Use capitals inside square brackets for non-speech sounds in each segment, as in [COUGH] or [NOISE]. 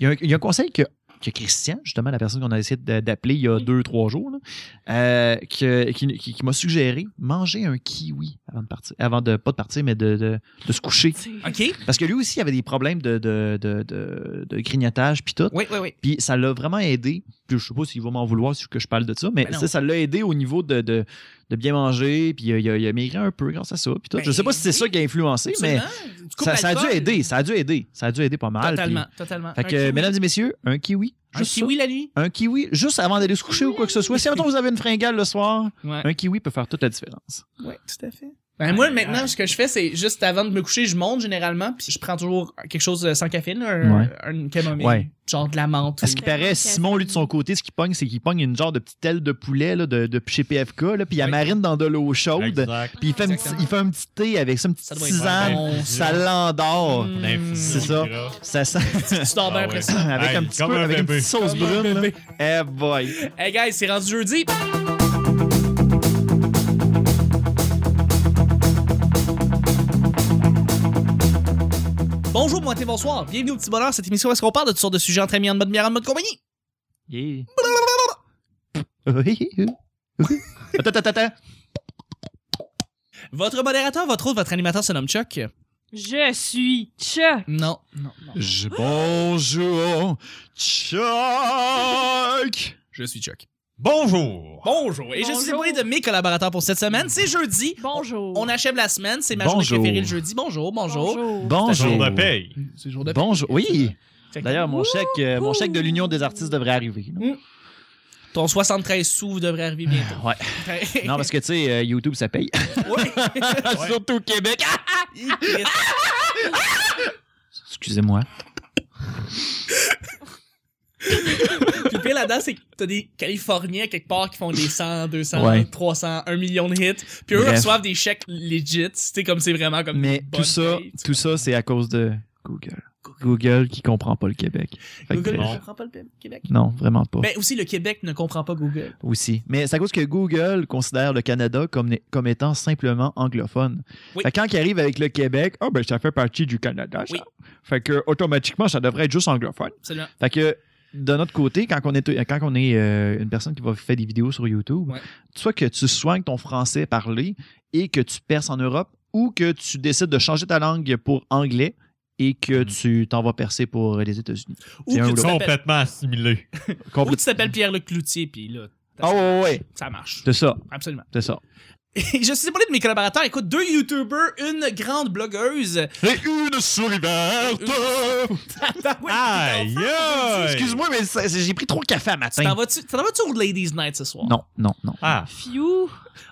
Il y, a un, il y a un conseil que, que Christian, justement, la personne qu'on a essayé d'appeler il y a deux, trois jours, là, euh, que- qui, qui- qui m'a suggéré manger un kiwi avant de partir. Avant de, pas de partir, mais de, de, de se coucher. OK. Parce que lui aussi, il avait des problèmes de, de, de, de, de grignotage puis tout. Oui, oui, oui. Puis ça l'a vraiment aidé. Je sais pas s'il va m'en vouloir si que je parle de ça, mais Ben ça, ça l'a aidé au niveau de, de, de bien manger. Puis il a, il a, il a maigri un peu grâce à ça. Puis tout. Ben, je sais pas si c'est ça qui a influencé, mais Absolument. Coupes ça, ça a dû aider. Ça a dû aider. Ça a dû aider pas mal. Totalement, puis- totalement. Fait que, mesdames et messieurs, un kiwi. Un Juste kiwi la nuit? Un kiwi, juste avant d'aller se coucher ou quoi que ce soit. Si maintenant vous avez une fringale le soir, Ouais. un kiwi peut faire toute la différence. Ouais, tout à fait. Ben, moi, maintenant, ce que je fais, c'est juste avant de me coucher, je monte généralement, puis je prends toujours quelque chose sans caféine, un, Ouais. un camomille, Ouais. genre de la menthe. À ce qui paraît, Simon, lui, de son côté, ce qu'il pogne, c'est qu'il pogne une genre de petite aile de poulet là, de, de chez PFK, là, puis il la Oui. marine dans de l'eau chaude. Exact. Puis il fait, un petit, Exactement. il fait un petit thé avec ça, une petite Ça tisane, bon, ça l'endort. Mm. L'infini C'est ça. Ça sent [LAUGHS] Tu dors bien Ah après ça. avec un petit comme peu, un avec une petite sauce brune. Eh boy. Hey guys, c'est rendu jeudi. Bonjour, bon bonsoir. Bienvenue au Petit Bonheur, cette émission où est-ce qu'on parle de toutes sortes de sujets entre amis, en mode bière, en mode compagnie. Yeah. [LAUGHS] attends, attends, attends. Votre modérateur, votre autre, votre animateur se nomme Chuck. Je suis Chuck. Non, non, non. Je- Bonjour, Chuck. Je suis Chuck. Bonjour! Bonjour. Et je suis séparé de mes collaborateurs pour cette semaine. C'est jeudi. Bonjour. On achève la semaine. C'est ma journée Bonjour. préférée le jeudi. Bonjour, bonjour. Bonjour. Bonjour. Jour de paye. C'est jour de Bonjour. Oui. D'ailleurs, mon chèque, euh, mon chèque de l'Union des artistes devrait arriver. là. Ton 73 sous devrait arriver bientôt. Ouais. Non, parce que tu sais, euh, YouTube, ça paye. [LAUGHS] Ouais. [LAUGHS] Surtout au Québec. Excusez-moi. Puis le pire là-dedans, c'est que t'as des Californiens quelque part qui font des 100, 200, Ouais. 300, 1 million de hits. Puis eux Bref. reçoivent des chèques legit. C'est comme c'est vraiment comme. Mais tout ça, paye, tout ça, c'est à cause de Google. Google qui comprend pas le Québec. Fait que- Google ne comprend pas le Québec? non, vraiment pas. Ben aussi, le Québec ne comprend pas Google. aussi. Mais c'est à cause que Google considère le Canada comme, comme étant simplement anglophone. Oui. Fait que quand il arrive avec le Québec, ah ben ça fait partie du Canada, ça. Oui. Fait que automatiquement, ça devrait être juste anglophone. Absolument. Fait que de notre côté, quand on est, quand on est euh, une personne qui va faire des vidéos sur YouTube, Ouais. soit que tu soignes ton français parlé et que tu perces en Europe, ou que tu décides de changer ta langue pour anglais et que Mhm. tu t'en vas percer pour les États-Unis. Ou C'est que tu Complètement assimilé. ou tu t'appelles Pierre-Luc Cloutier, puis là, Ah ouais, ouais, ça marche. c'est ça, Absolument. c'est ça. Et je suis séparé de mes collaborateurs. Écoute, deux YouTubers, une grande blogueuse. Et une souris verte! Ouais, Aïe, aïe! Excuse-moi, mais j'ai pris trop de café à matin. t'en vas-tu t'en vas-tu au Ladies Night ce soir? Non, non, non. Ah, Fiu.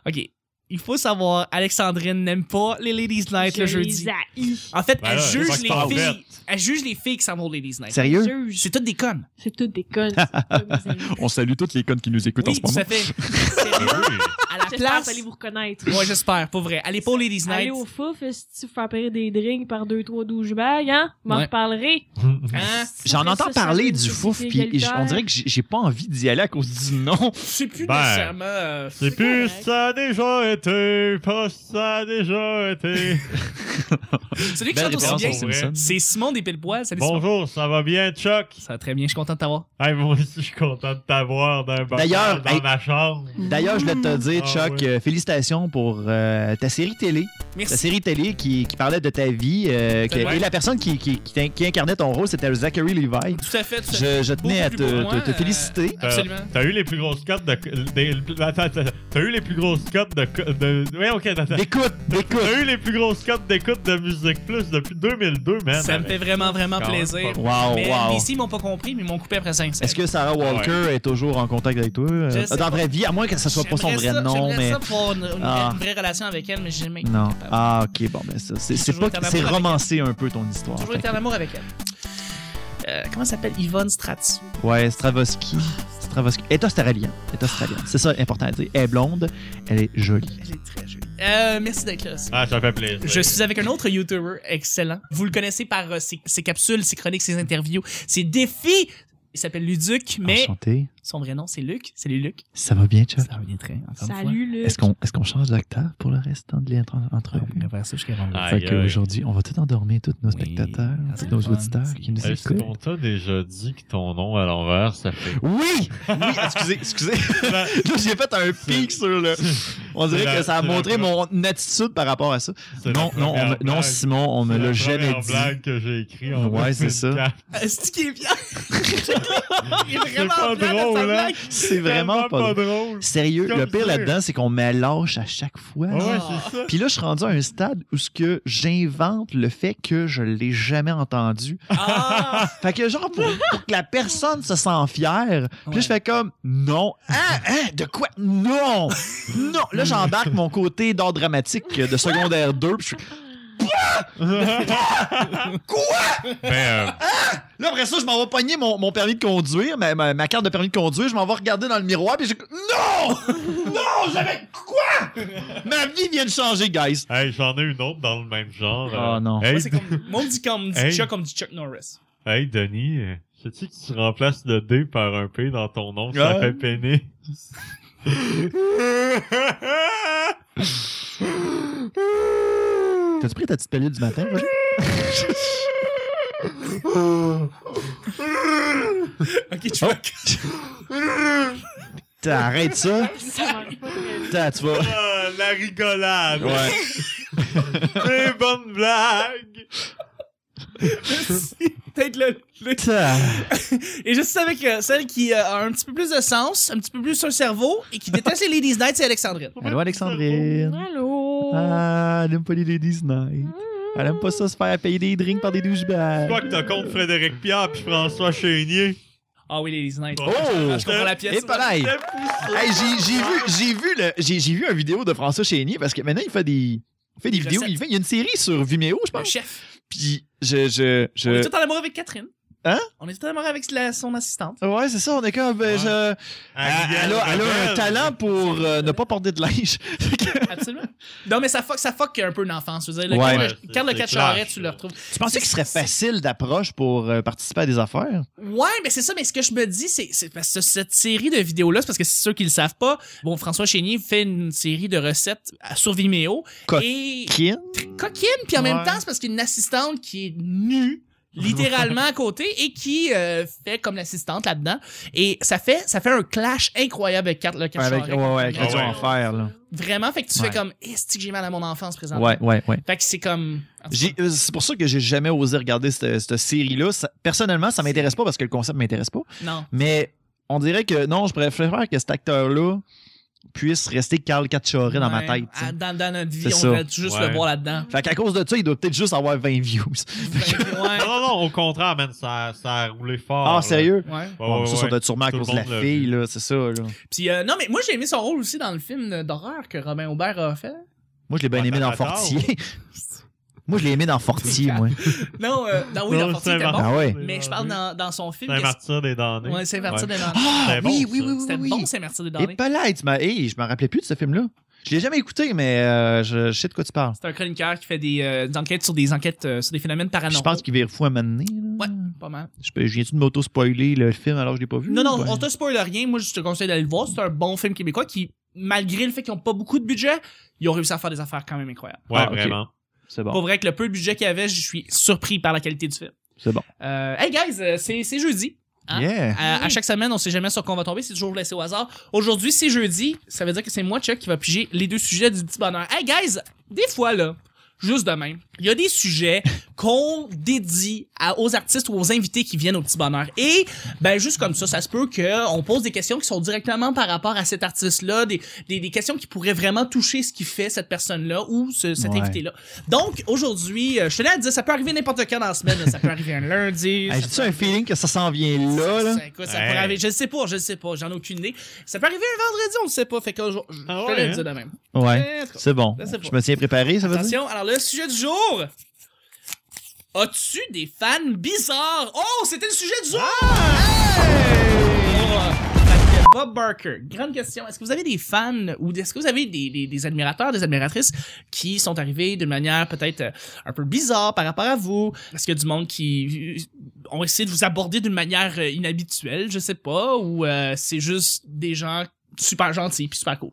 OK. Il faut savoir, Alexandrine n'aime pas les Ladies Night Je le jeudi. les. En fait, Ben elle là, juge les filles. Elle juge les filles qui s'en vont aux Ladies Night. Sérieux? C'est toutes des connes. C'est toutes des connes. [LAUGHS] On salue toutes les connes qui nous écoutent Oui, tout à fait. [LAUGHS] Sérieux, oui. à la place. allez vous reconnaître. Moi, j'espère, pas vrai. Allez pas aux Ladies Allez Night. au fouf, si tu faire payer des drinks par deux, trois douchebags, hein? M'en Ouais. reparlerai. Hein? J'en Après entends ça, ça parler du fouf, c'est puis on dirait que j'ai pas envie d'y aller à cause du nom. C'est plus Ben, nécessairement. euh, C'est plus ça a déjà été, pas ça a déjà été. [LAUGHS] Celui qui chante aussi bien, c'est Simon des. Salut Simon. Bonjour, ça va bien, Chuck? Ça va très bien, je suis content de t'avoir. Hey, moi aussi, je suis content de t'avoir dans, D'ailleurs, dans hey- ma chambre. D'ailleurs, je voulais te dire, Ah, Chuck, euh, félicitations pour euh, ta série télé. Ta Merci. série télé qui, qui parlait de ta vie. euh, et la personne qui, qui, qui t'in- qui incarnait ton rôle, c'était Zachary Levi. Tout à fait, tout à fait. Je, je tenais à te, euh, féliciter. T'as- Absolument. T'as eu les plus grosses cotes de. T'as eu les plus grosses cotes de. De ouais, ok, attends. D'écoute, d'écoute. T'as eu les plus grosses cotes d'écoute de Musique Plus depuis 2002, man. Ça me fait vraiment, vraiment plaisir. Wow, Mais wow. ici, ils m'ont pas compris, mais ils m'ont coupé après 5 Est-ce que Sarah Walker est toujours en contact avec toi? euh, dans la vraie vie, à moins que ce soit pas son vrai nom, J'aimerais mais. ça pour une, une- Ah. une vraie relation avec elle, mais j'ai jamais Non. Ah, ok, bon, ben ça. C'est J'ai toujours pas. C'est romancé un peu ton histoire. Toujours Fait été en amour avec elle. Euh, comment ça s'appelle Yvonne Strats. que- Ouais, Stravosky. Elle est australienne. Elle est australienne. C'est ça important à dire. Elle est blonde, elle est jolie. Elle est très jolie. Euh, merci d'être là. Ah, ça fait plaisir. Je suis avec un autre YouTuber excellent. Vous le connaissez par euh, ses, ses capsules, ses chroniques, ses interviews, ses défis. Il s'appelle Luduc, mais Enchanté. son vrai nom, c'est Luc. Salut Luc. Ça va bien, Chuck? Ça revient très, encore une fois. Salut, Luc. Est-ce qu'on est qu'on change d'acteur pour le restant de l'entrevue? On va faire ça jusqu'à. Ah. Fait qu'aujourd'hui, on va tout endormir tous nos Oui, spectateurs, tous nos va auditeurs qui nous Est-ce écoutent. qu'on t'a déjà dit que ton nom à l'envers, ça fait. Oui! Oui, excusez, excusez. Là, [LAUGHS] j'ai fait un pic sur le. On dirait C'est la- que ça a c'est la montré mon attitude par rapport à ça. c'est Non, non, on non. Simon, on me C'est l'a jamais dit. blague que j'ai écrit en Ouais, c'est ça. 2004. Est-ce qu'il est bien? [LAUGHS] Il est C'est vraiment pas drôle, hein? C'est vraiment pas drôle. drôle. Sérieux, le pire là-dedans, c'est qu'on me lâche à chaque fois. Ouais, c'est ça. Puis là, je suis rendu à un stade où ce que j'invente le fait que je l'ai jamais entendu. Ah! [LAUGHS] Fait que genre, pour, pour que la personne se sent fière, puis là, je fais comme, non. Hein, hein, de quoi? Non! Non! Là, j'embarque mon côté d'art dramatique de secondaire 2, puis je [LAUGHS] Ben, euh, Là, après ça, je m'en vais pogner mon, mon permis de conduire, ma, ma, ma carte de permis de conduire, je m'en vais regarder dans le miroir, puis je Non! Non! J'avais quoi? Ma vie vient de changer, guys. hey, j'en ai une autre dans le même genre. Oh, euh. non. Hey, Moi, c'est comme, moi, on me dit comme, dit Hey. Chuck, on me dit Chuck Norris. hey Denis, euh, sais-tu que tu remplaces le D par un P dans ton nom, ça fait peiner. [LAUGHS] T'as-tu pris ta petite pilule du matin? [LAUGHS] Ok, Chuck. T'arrêtes ça. Ça pas tu vas. Ah, la rigolade. Ouais. [LAUGHS] Des bonnes blagues. [LAUGHS] Peut-être le, le- [LAUGHS] Et juste avec euh, celle qui euh, a un petit peu plus de sens, un petit peu plus sur le cerveau et qui déteste les Ladies Night, c'est Alexandrine. Allô, Alexandrine. Allô? Ah, elle aime pas les Ladies Night. Elle aime pas ça se faire payer des drinks par des douchebags. Quoi que t'as contre Frédéric Pierre puis François Chénier. Ah oui, les Ladies Night. Oh! je comprends la pièce. Et poussé. Hey, j'ai, j'ai vu, j'ai vu le, j'ai, j'ai vu une vidéo de François Chénier parce que maintenant il fait des, il fait des Des vidéos. Il, fait, il y a une série sur Vimeo, je pense. chef. Puis je, je, On est je. tout en amour avec Catherine. Hein? On est amour avec la- son assistante. Ouais, c'est ça. On est comme, ben, Ouais. je. Elle, elle a, elle a un talent pour euh, ne pas porter de linge. [LAUGHS] Absolument. non, mais ça fuck, ça fuck un peu l'enfance. Je veux dire, le Ouais. Ouais, le- Carl le c'est 4 clair, charrettes, tu le retrouves. tu pensais qu'il serait facile d'approche pour euh, participer à des affaires? Ouais, mais c'est ça, mais ce que je me dis, c'est, c'est parce que cette série de vidéos-là, c'est parce que c'est ceux qui le savent pas. Bon, François Chénier fait une série de recettes sur Vimeo. Co- et Kin? coquine, puis en même temps, c'est parce qu'il y a une assistante qui est nue [LAUGHS] littéralement à côté et qui euh, fait comme l'assistante là-dedans et ça fait ça fait un clash incroyable avec Kat- le Avec, ouais, ouais, avec ouais. enfer, là. vraiment fait que tu Ouais. fais comme est-ce que j'ai mal à mon enfance présentement? Ouais, ouais, ouais. fait que c'est comme euh, C'est pour ça que j'ai jamais osé regarder cette, cette série-là. Ça- personnellement, ça m'intéresse pas parce que le concept m'intéresse pas. non Mais on dirait que non, je préfère que cet acteur-là puisse rester Carl Cacciore dans ma tête. Ah, dans, dans notre vie on ça. devrait juste Ouais. le voir là-dedans Fait qu'à cause de ça, il doit peut-être juste avoir 20 [LAUGHS] views. ouais Non, non, non, au contraire, man, ça, ça a roulé fort. Ah, là. sérieux? ouais Ouais, Bon, ouais, ça, doit être sûrement à cause de la fille, vu. là, c'est ça, là. puis euh, non mais moi j'ai aimé son rôle aussi dans le film d'horreur que Robin Aubert a fait Moi, je l'ai bien aimé dans Fortier. [LAUGHS] Moi, je l'ai aimé dans Fortier, moi. [LAUGHS] non euh, dans oui Non, dans était bon Ah ouais. mais je parle dans, dans son film C'est un que- martyr des damnés. ouais c'est Martyr Ouais. des Damnés. Ah, C'était bon, oui, oui, oui, oui, c'était oui. bon c'est Martyr des Et Damnés pas là, tu m'as... Hey, je me rappelais plus de ce film-là. Je l'ai jamais écouté, mais euh, je, je sais de quoi tu parles. C'est un chroniqueur qui fait des, euh, des enquêtes sur des enquêtes euh, sur des phénomènes paranormaux. Je pense qu'il vire fou à là. Ouais, pas mal. Je, peux- je viens-tu de m'auto-spoiler le film alors que je l'ai pas vu? Non, non, Ouais. on te spoil rien. Moi, je te conseille d'aller le voir. C'est un bon film québécois qui, malgré le fait qu'ils ont pas beaucoup de budget, ils ont réussi à faire des affaires quand même incroyables. Ouais, Ah, vraiment. C'est bon. Pour vrai que le peu de budget qu'il y avait, je suis surpris par la qualité du film. C'est bon. Euh, hey guys, euh, c'est c'est jeudi. Hein? Yeah. À, à chaque semaine, on sait jamais sur quoi on va tomber, c'est toujours laissé au hasard. Aujourd'hui, c'est jeudi, ça veut dire que c'est moi, Chuck, qui va piger les deux sujets du petit bonheur. Hey guys, des fois là, juste de même, il y a des sujets qu'on dédie à- aux artistes ou aux invités qui viennent au petit bonheur. Et ben juste comme ça, ça se peut que on pose des questions qui sont directement par rapport à cet artiste-là, des, des, des questions qui pourraient vraiment toucher ce qui fait cette personne-là ou ce- cet Ouais. invité-là. Donc aujourd'hui, euh, je tenais à te dire, ça peut arriver n'importe quand dans la semaine, là. ça peut arriver un lundi. Hey, J'ai-tu un feeling que ça s'en vient là, là? ça, écoute, ça Hey. arriver. Je le sais pas, je le sais pas, j'en ai aucune idée. Ça peut arriver un vendredi, on le sait pas. Fait que je, je Ah te ouais, le hein? dis de même. Ouais. C'est bon. Je me tiens préparé, ça veut dire? Attention, alors le sujet du jour. As-tu des fans bizarres? Oh, c'était le sujet du jour! Fait Bob Barker, grande question. Est-ce que vous avez des fans ou est-ce que vous avez des, admirateurs, des admiratrices qui sont arrivés d'une manière peut-être euh, un peu bizarre par rapport à vous? Est-ce qu'il y a du monde qui euh, ont essayé de vous aborder d'une manière euh, inhabituelle, je sais pas, ou euh, c'est juste des gens super gentils puis super cool?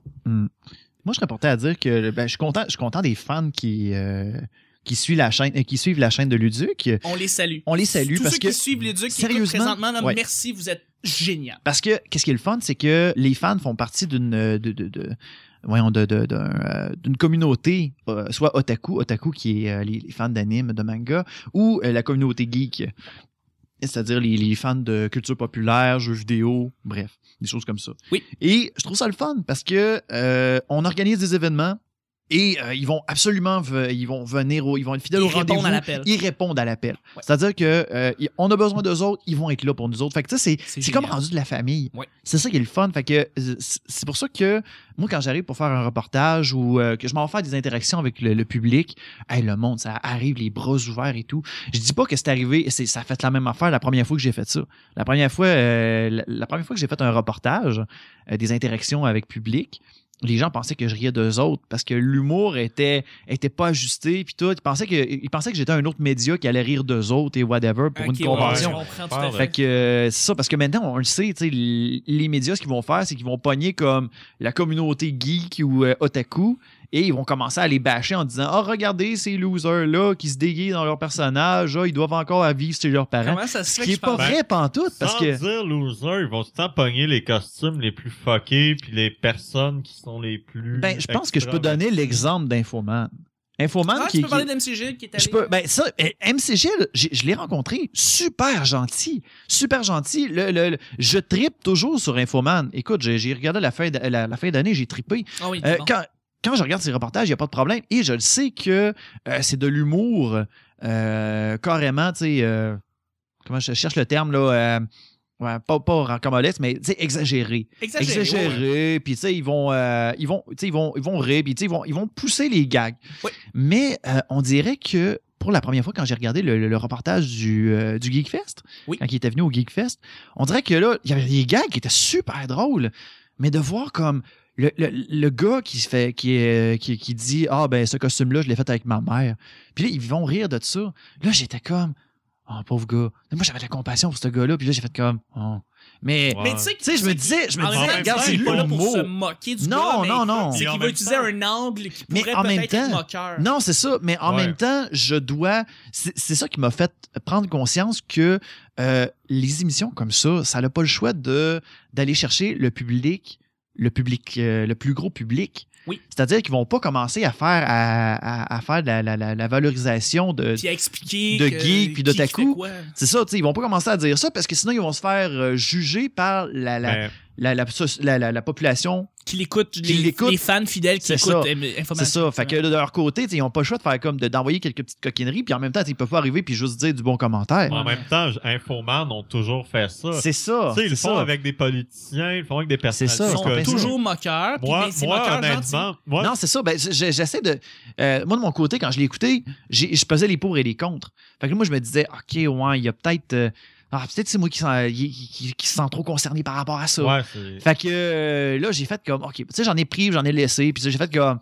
Moi, je serais porté à dire que ben, je suis content, je suis content des fans qui euh, qui suivent la chaîne, euh, qui suivent la chaîne de Luduc. On les salue. On les salue Tous parce ceux que qui suivent les ducs qui sérieusement, présentement, là, ouais. merci, vous êtes génial. Parce que qu'est-ce qui est le fun, c'est que les fans font partie d'une euh, de, de, de voyons de de- d'un, euh, d'une communauté, euh, soit otaku, otaku qui est euh, les, les fans d'anime, de manga, ou la communauté geek, c'est-à-dire les, les fans de culture populaire, jeux vidéo, bref, des choses comme ça. Oui. Et je trouve ça le fun parce que euh, on organise des événements. Et euh, ils vont absolument ils vont venir au, ils vont être fidèles Ils au rendez-vous. répondent à l'appel. Ils répondent à l'appel. Ouais. C'est-à-dire que euh, on a besoin d'eux autres, ils vont être là pour nous autres. Fait que c'est C'est comme rendu de la famille. Ouais. C'est ça qui est le fun. Fait que c'est pour ça que moi, quand j'arrive pour faire un reportage ou euh, que je m'en faire des interactions avec le, le public, hey, le monde, ça arrive les bras ouverts et tout. Je dis pas que c'est arrivé, c'est ça a fait la même affaire la première fois que j'ai fait ça. La première fois, euh, la, la première fois que j'ai fait un reportage, euh, des interactions avec public. Les gens pensaient que je riais d'eux autres parce que l'humour était était pas ajusté puis tout. Ils pensaient que ils pensaient que j'étais un autre média qui allait rire d'eux autres et whatever pour une ouais, convention. je fait. Que euh, c'est ça, parce que maintenant, on le sait, les médias, ce qu'ils vont faire, c'est qu'ils vont pogner comme la communauté geek ou euh, otaku et ils vont commencer à les bâcher en disant Ah, regardez ces losers-là qui se déguisent dans leur personnage, ah, ils doivent encore vivre chez leurs parents. Comment ça se Ce fait qui que est je pas vrai pantoute, parce Sans que. dire loser, ils vont tout le temps pogner les costumes les plus fuckés puis les personnes qui sont les plus. Ben, je pense que je peux donner l'exemple d'Infoman. Infoman Ah, qui, tu peux qui- parler d'MCG qui est allé... Je peux, ben ça, eh, MCG, là, j'ai- je l'ai rencontré, super gentil, super gentil. Le, le- le- je tripe toujours sur Infoman. Écoute, j'ai regardé la fin, de- la, la fin d'année, j'ai trippé. Ah oui, Euh, bon. quand, quand je regarde ces reportages, il n'y a pas de problème. Et je le sais que euh, c'est de l'humour euh, carrément, tu sais, euh, comment je cherche le terme, là, ouais, pas, pas comme mais tu sais, exagéré. Exagéré. Exagéré, ouais. puis tu sais, ils vont, ils vont, ils vont, ils vont rire, puis tu sais, ils vont, ils vont pousser les gags. Oui. Mais on dirait que pour la première fois, quand j'ai regardé le, le- le reportage du, euh, du Geekfest, Oui. quand il était venu au Geekfest, on dirait que là, il y avait des gags qui étaient super drôles, mais de voir comme le, le, le gars qui se fait qui, est, qui, qui dit ah ben ce costume là je l'ai fait avec ma mère puis là ils vont rire de ça là j'étais comme oh pauvre gars moi j'avais de la compassion pour ce gars là puis là j'ai fait comme oh. mais Ouais. Mais tu sais, je me disais je me disais regarde c'est pas là pour se moquer du Non, gars, mais non, non. C'est qu'il va même utiliser temps- un angle qui Mais pourrait en même temps- être moqueur. Non, c'est ça. Mais en Ouais. même temps, je dois. C'est c'est ça qui m'a fait prendre conscience que euh, les émissions comme ça, ça n'a pas le choix de d'aller chercher le public, le public, euh, le plus gros public. Oui. C'est-à-dire qu'ils vont pas commencer à faire à, à- à faire de la, la- la- la valorisation de. Puis à expliquer de que- geek puis d'otaku. C'est ça, tu sais, ils vont pas commencer à dire ça parce que sinon ils vont se faire euh, juger par la, la, Ben, la, la, la- la- la population Qui l'écoute, Qui les, l'écoute. les fans fidèles qui C'est écoutent ça. C'est ça. Fait que de leur côté, ils n'ont pas le choix de faire comme de- d'envoyer quelques petites coquineries, puis en même temps, ils peuvent pas arriver puis juste dire du bon commentaire. en même temps, Infoman ont toujours fait ça. C'est ça. Tu sais, ils le font ça. avec des politiciens, ils le font avec des personnes. C'est ça, Ils sont toujours moqueurs. Moi, moi honnêtement, moi, Non, c'est ça. Ben, j'essaie de. euh, moi, de mon côté, quand je l'ai écouté, j'ai- je pesais les pour et les contre. Fait que là, moi, je me disais, OK, ouais, il y a peut-être. euh, ah, peut-être c'est moi qui, sens- qui, qui- qui se sent trop concerné par rapport à ça. ouais, c'est. Fait que euh, là, j'ai fait comme, OK, tu sais, j'en ai pris, j'en ai laissé, puis j'ai fait comme,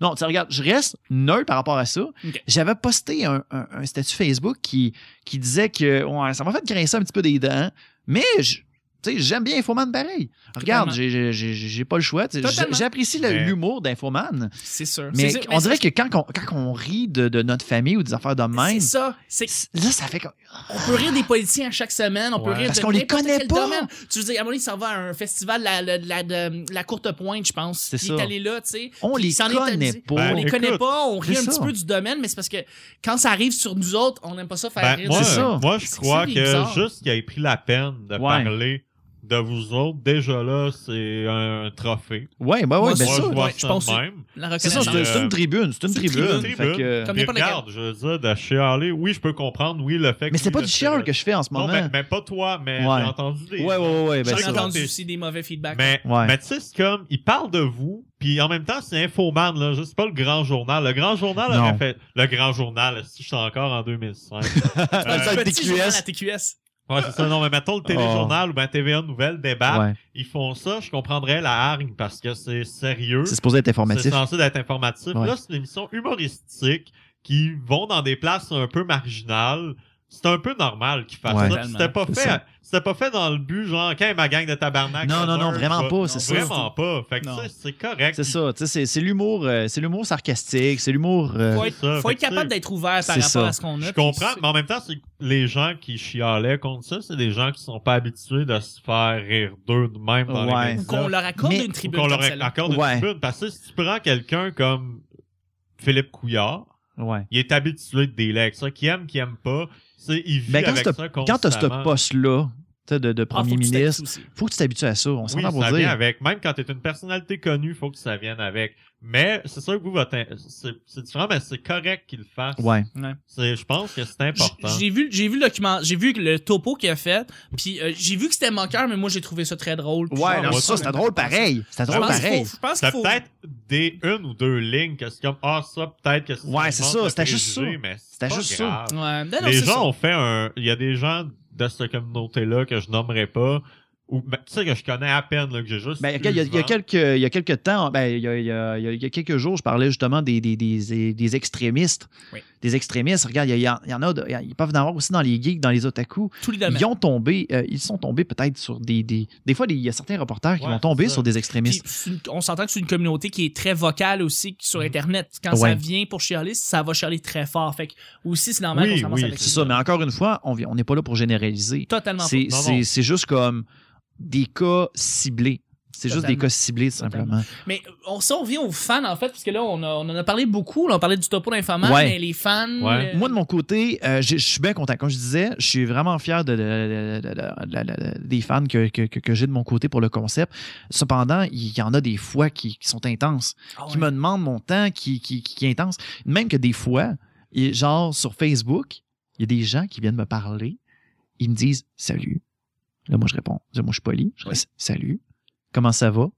non, tu sais, regarde, je reste neutre par rapport à ça. J'avais posté un, un- un statut Facebook qui, qui disait que, ouais, ça m'a fait grincer un petit peu des dents, mais je- j'aime bien Infoman pareil. Regarde, j'ai- j'ai j'ai- j'ai pas le choix. tu sais, Totalement. J'apprécie Mais- l'humour d'Infoman, C'est sûr. mais C'est- on dirait que quand on, quand on rit de, de notre famille ou des affaires de C'est même, ça. C'est là, ça fait comme. On peut rire des politiciens à chaque semaine, on peut rire Parce de qu'on les connaît pas. domaine. Tu veux dire, à mon avis, s'en va à un festival, la, la, la, de- la courte pointe, je pense. C'est il ça. est allé là, tu sais. On les connaît pas. Ben, On les Écoute, connaît pas, on rit un petit ça. peu du domaine, mais c'est parce que quand ça arrive sur nous autres, on n'aime pas ça faire Ben, rire. moi, ça. je crois ça que juste qu'il ait pris la peine de parler de vous autres, déjà là, c'est un trophée. Ouais, ouais, ouais, ben ça. je ouais, je ça pense de même. La C'est ça, c'est une tribune, c'est une tribune. tribune. Fait que- Comme regarde, je veux dire, de chialer, oui, je peux comprendre, oui, le fait que... Mais c'est pas du chial que je fais en ce Non, moment. mais, mais pas toi, mais Ouais. j'ai entendu des... Ouais, ouais, ouais, ouais, ben J'en ai ça. entendu aussi des mauvais feedbacks. Mais, Ouais. mais tu sais, c'est comme, il parle de vous, puis en même temps, c'est Infoman, là, c'est pas le grand journal. Le grand journal Non. aurait fait, le grand journal, si je suis encore en 2005. Ça [LAUGHS] Euh, journal TQS. TQS. Ouais, c'est ça. Non, mais mettons le téléjournal ou ben TVA Nouvelle débat, Ouais. ils font ça, je comprendrais la hargne parce que c'est sérieux. C'est supposé être C'est informatif. censé d'être informatif. Ouais. Là, c'est une émission humoristique qui vont dans des places un peu marginales. C'est un peu normal qu'ils fassent Ouais. ça. C'était pas C'est fait, c'était pas fait dans le but, genre, quand ma gang de tabarnak. Non, non, non, vraiment pas, c'est ça. Vraiment pas. Fait que Non. ça, c'est correct. C'est ça, tu sais, c'est- c'est l'humour, euh, c'est l'humour sarcastique, c'est l'humour. euh, Faut être, ça. faut être capable d'être ouvert par c'est rapport ça. à ce qu'on a. Je comprends, c'est- mais en même temps, c'est que les gens qui chialaient contre ça, c'est des gens qui sont pas habitués de se faire rire d'eux de même dans Ouais. les Ou qu'on leur accorde Mais- une Ou tribune qu'on leur accorde une tribune. Parce que si tu prends quelqu'un comme Philippe Couillard, ouais. il est habitué de délai avec ça. Qui aime, qui aime pas, c'est, il vit Ben, quand avec ça Quand t'as ce poste-là, tu sais, de, de Ah, faut premier tu ministre, aussi. faut que tu t'habitues à ça. On Oui, s'entend pour ça vient dire. avec. Même quand t'es une personnalité connue, faut que ça vienne avec. Mais c'est sûr que vous, votre, c'est, c'est différent, mais c'est correct qu'il le fasse. Ouais. C'est, je pense que c'est important. J'ai vu, j'ai vu le document, j'ai vu le topo qu'il a fait, puis euh, j'ai vu que c'était moqueur, mais moi j'ai trouvé ça très drôle. Ouais, genre, non, ça, ça, c'était drôle pareil. C'était Je drôle pareil. faut- je pense qu'il C'est faut. peut-être des une ou deux lignes que c'est comme ah ça peut-être que c'est Ouais, c'est ça, c'était juste ça. mais C'était juste ça. grave. Ouais, non, non, les c'est gens ça. ont fait un il y a des gens de cette communauté là que je nommerai pas ou ben, tu sais que je connais à peine là que j'ai juste Ben, il y, a- il y a vent. quelques, il y a quelques temps, ben, il y a, il y a- il y a- quelques jours, je parlais justement des, des, des, des extrémistes. Oui. Des extrémistes. Regarde, il y, a- il y en a, ils peuvent en avoir aussi dans les geeks, dans les otaku. Tous les domaines. Ils ont tombé, euh, ils sont tombés peut-être sur des, des, des fois, il y a certains reporters qui Ouais, vont tomber sur des extrémistes. on s'entend que c'est une communauté qui est très vocale aussi sur Internet. Quand ça vient pour chialer, ça va chialer très fort. Fait que aussi, c'est normal Oui, qu'on oui, avec C'est ça, mais encore une fois, on vient- on n'est pas là pour généraliser. Totalement C'est Non, c'est- non. c'est juste comme des cas ciblés. C'est juste des cas ciblés, tout simplement. Mais on, ça, on revient aux fans, en fait, parce que là, on, a- on en a parlé beaucoup. Là, on parlait du topo d'informant, Ouais. mais les fans. Ouais. euh, Moi, de mon côté, euh, je suis bien content. Comme je disais, je suis vraiment fier de, de- de- de- de- de- de- des fans que, que, que- que j'ai de mon côté pour le concept. Cependant, il y en a des fois qui, qui sont intenses, ah qui me demandent mon temps, qui, qui, qui, qui est intense. Même que des fois, et genre sur Facebook, il y a des gens qui viennent me parler, ils me disent Salut. Là, moi, je réponds. Moi, je suis poli. Je Oui. dis Salut. Comment ça va? Là,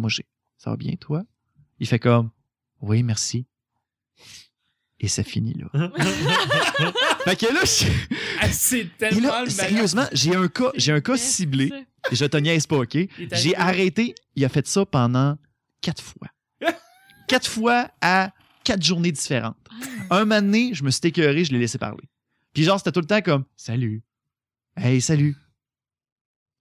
moi, j'ai Ça va bien, toi? Il fait comme Oui, merci. Et ça finit là. [LAUGHS] fait que là, je- Ah, c'est tellement là, le sérieusement, j'ai un cas, j'ai un cas ciblé. Et je te niaise pas, OK? J'ai arrêté. Il a fait ça pendant quatre fois. [LAUGHS] quatre fois à quatre journées différentes. Un moment donné, je me suis écœuré, je l'ai laissé parler. Puis genre, c'était tout le temps comme Salut. Hey, salut.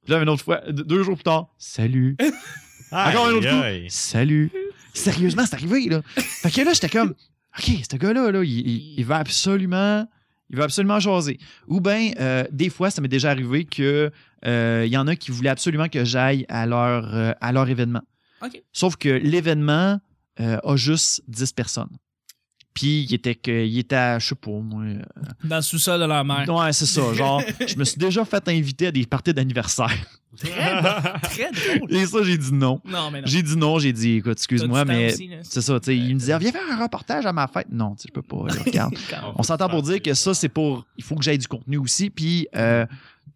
Puis là, une autre fois, deux jours plus tard, Salut. [LAUGHS] Encore un autre coup. Salut. Sérieusement, c'est arrivé, là. Fait que là, j'étais comme, OK, ce gars-là, là, il, il, il va absolument, il va absolument jaser. Ou bien, euh, des fois, ça m'est déjà arrivé que euh, il y en a qui voulaient absolument que j'aille à leur, euh, à leur événement. OK. Sauf que l'événement euh, a juste 10 personnes. Puis, il était, que, il était à, je sais pas, moi. euh, Dans le sous-sol de leur mère. Ouais, c'est ça. Genre, [LAUGHS] je me suis déjà fait inviter à des parties d'anniversaire. Très, très drôle. Et ça, j'ai dit non. Non, mais non. J'ai dit non, j'ai dit, écoute, excuse-moi, mais c'est ça, tu sais, il me disait, viens faire un reportage à ma fête. Non, tu sais, je peux pas, là, [LAUGHS] regarde. On s'entend pour dire que ça, c'est pour, il faut que j'aille du contenu aussi, puis euh,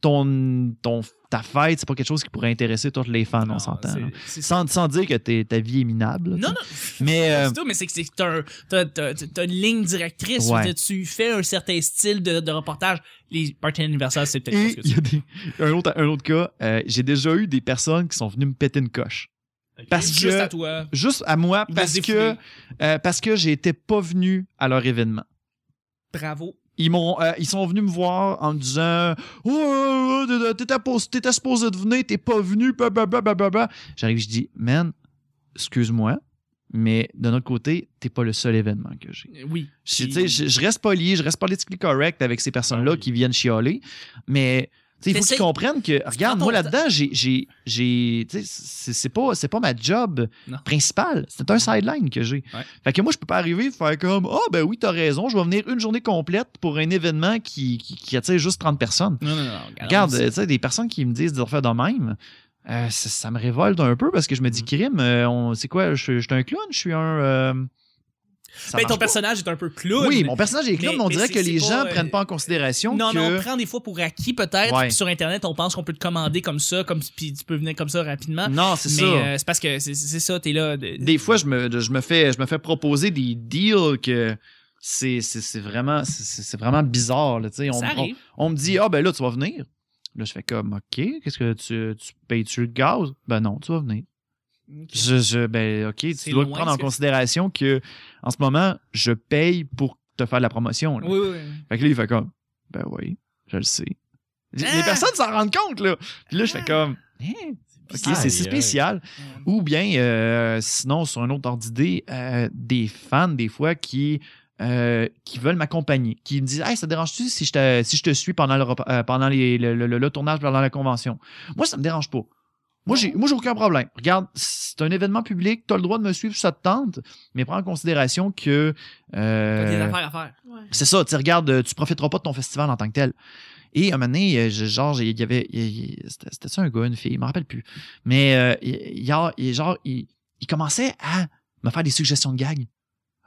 ton, ton, ta fête, c'est pas quelque chose qui pourrait intéresser tous les fans, Non, on s'entend. là. c'est- Sans, sans dire que t'es- ta vie est minable. là, Non, non. Mais, euh, C'est tout, mais c'est que t'as un- t'as- t'as- t'as une ligne directrice. Ouais. Dire, Tu fais un certain style de, de reportage. Les parties d'anniversaire, c'est peut-être ce que des, un, autre, un autre cas, euh, j'ai déjà eu des personnes qui sont venues me péter une coche. Parce Juste que- à toi. Juste à moi, parce que, euh, parce que j'étais pas venu à leur événement. Bravo. Ils m'ont, euh, ils sont venus me voir en me disant, oh, t'étais, supposé de venir, t'es pas venu, blablabla. J'arrive, je dis, man, excuse-moi, mais de notre côté, t'es pas le seul événement que j'ai. Euh, Oui. Je, je, je reste poli, je reste politiquement correct avec ces personnes-là Ah oui. qui viennent chialer, mais il faut qu'ils comprennent que, regarde, moi là-dedans, j'ai, c'est, pas, pas ma job Non. principale, c'est un sideline que j'ai. Ouais. Fait que moi, je peux pas arriver et faire comme, ah ben oui, t'as raison, je vais venir une journée complète pour un événement qui, qui, qui attire juste 30 personnes. Non, non, non. Regarde, sais, des personnes qui me disent de refaire de même, euh, ça, ça me révolte un peu parce que je me dis, crime, euh, c'est quoi, je, je suis un clown, je suis un. euh, ça Ben, ton pas. personnage est un peu clown. Oui, mon personnage est clown, Mais- mais on mais dirait que les gens euh, prennent pas en considération Non, que. mais on prend des fois pour acquis, peut-être. Ouais. Puis sur Internet, on pense qu'on peut te commander comme ça, comme puis tu peux venir comme ça rapidement. Non, c'est mais ça. euh, c'est parce que c'est ça, t'es là. de- Des fois, je me, je me fais, je me fais proposer des deals que c'est, vraiment, c'est, vraiment bizarre. Là, on, ça on, arrive. on me dit, ah ben là, tu vas venir. Là, je fais comme, OK, qu'est-ce que tu, tu payes-tu le gaz? Ben non, tu vas venir. Je, je- ben, OK, tu dois loin, prendre en considération que, en ce moment, je paye pour te faire la promotion. là. Oui, oui, oui. Fait que là, il fait comme, ben oui, je le sais. Les Ah! personnes s'en rendent compte, là. Puis là, je fais comme, Hein? OK, c'est spécial. Ou bien, euh, sinon, sur un autre ordre d'idée, euh, des fans, des fois, qui, euh, qui veulent m'accompagner, qui me disent Hey, ça te dérange-tu si je te, si je te suis pendant, le, pendant les- le, le- le- le tournage, pendant la convention Moi, ça me dérange pas. Moi, j'ai, moi, j'ai aucun problème. Regarde, c'est un événement public, tu as le droit de me suivre ça te tente, mais prends en considération que. euh, T'as des affaires à faire. Ouais. c'est ça, tu sais, regarde, euh, tu profiteras pas de ton festival en tant que tel. Et à un moment donné, euh, je- genre, il y avait. C'était c'était ça un gars, une fille, je me rappelle plus. Mais euh, il, il- il- genre, il, il commençait à me faire des suggestions de gags.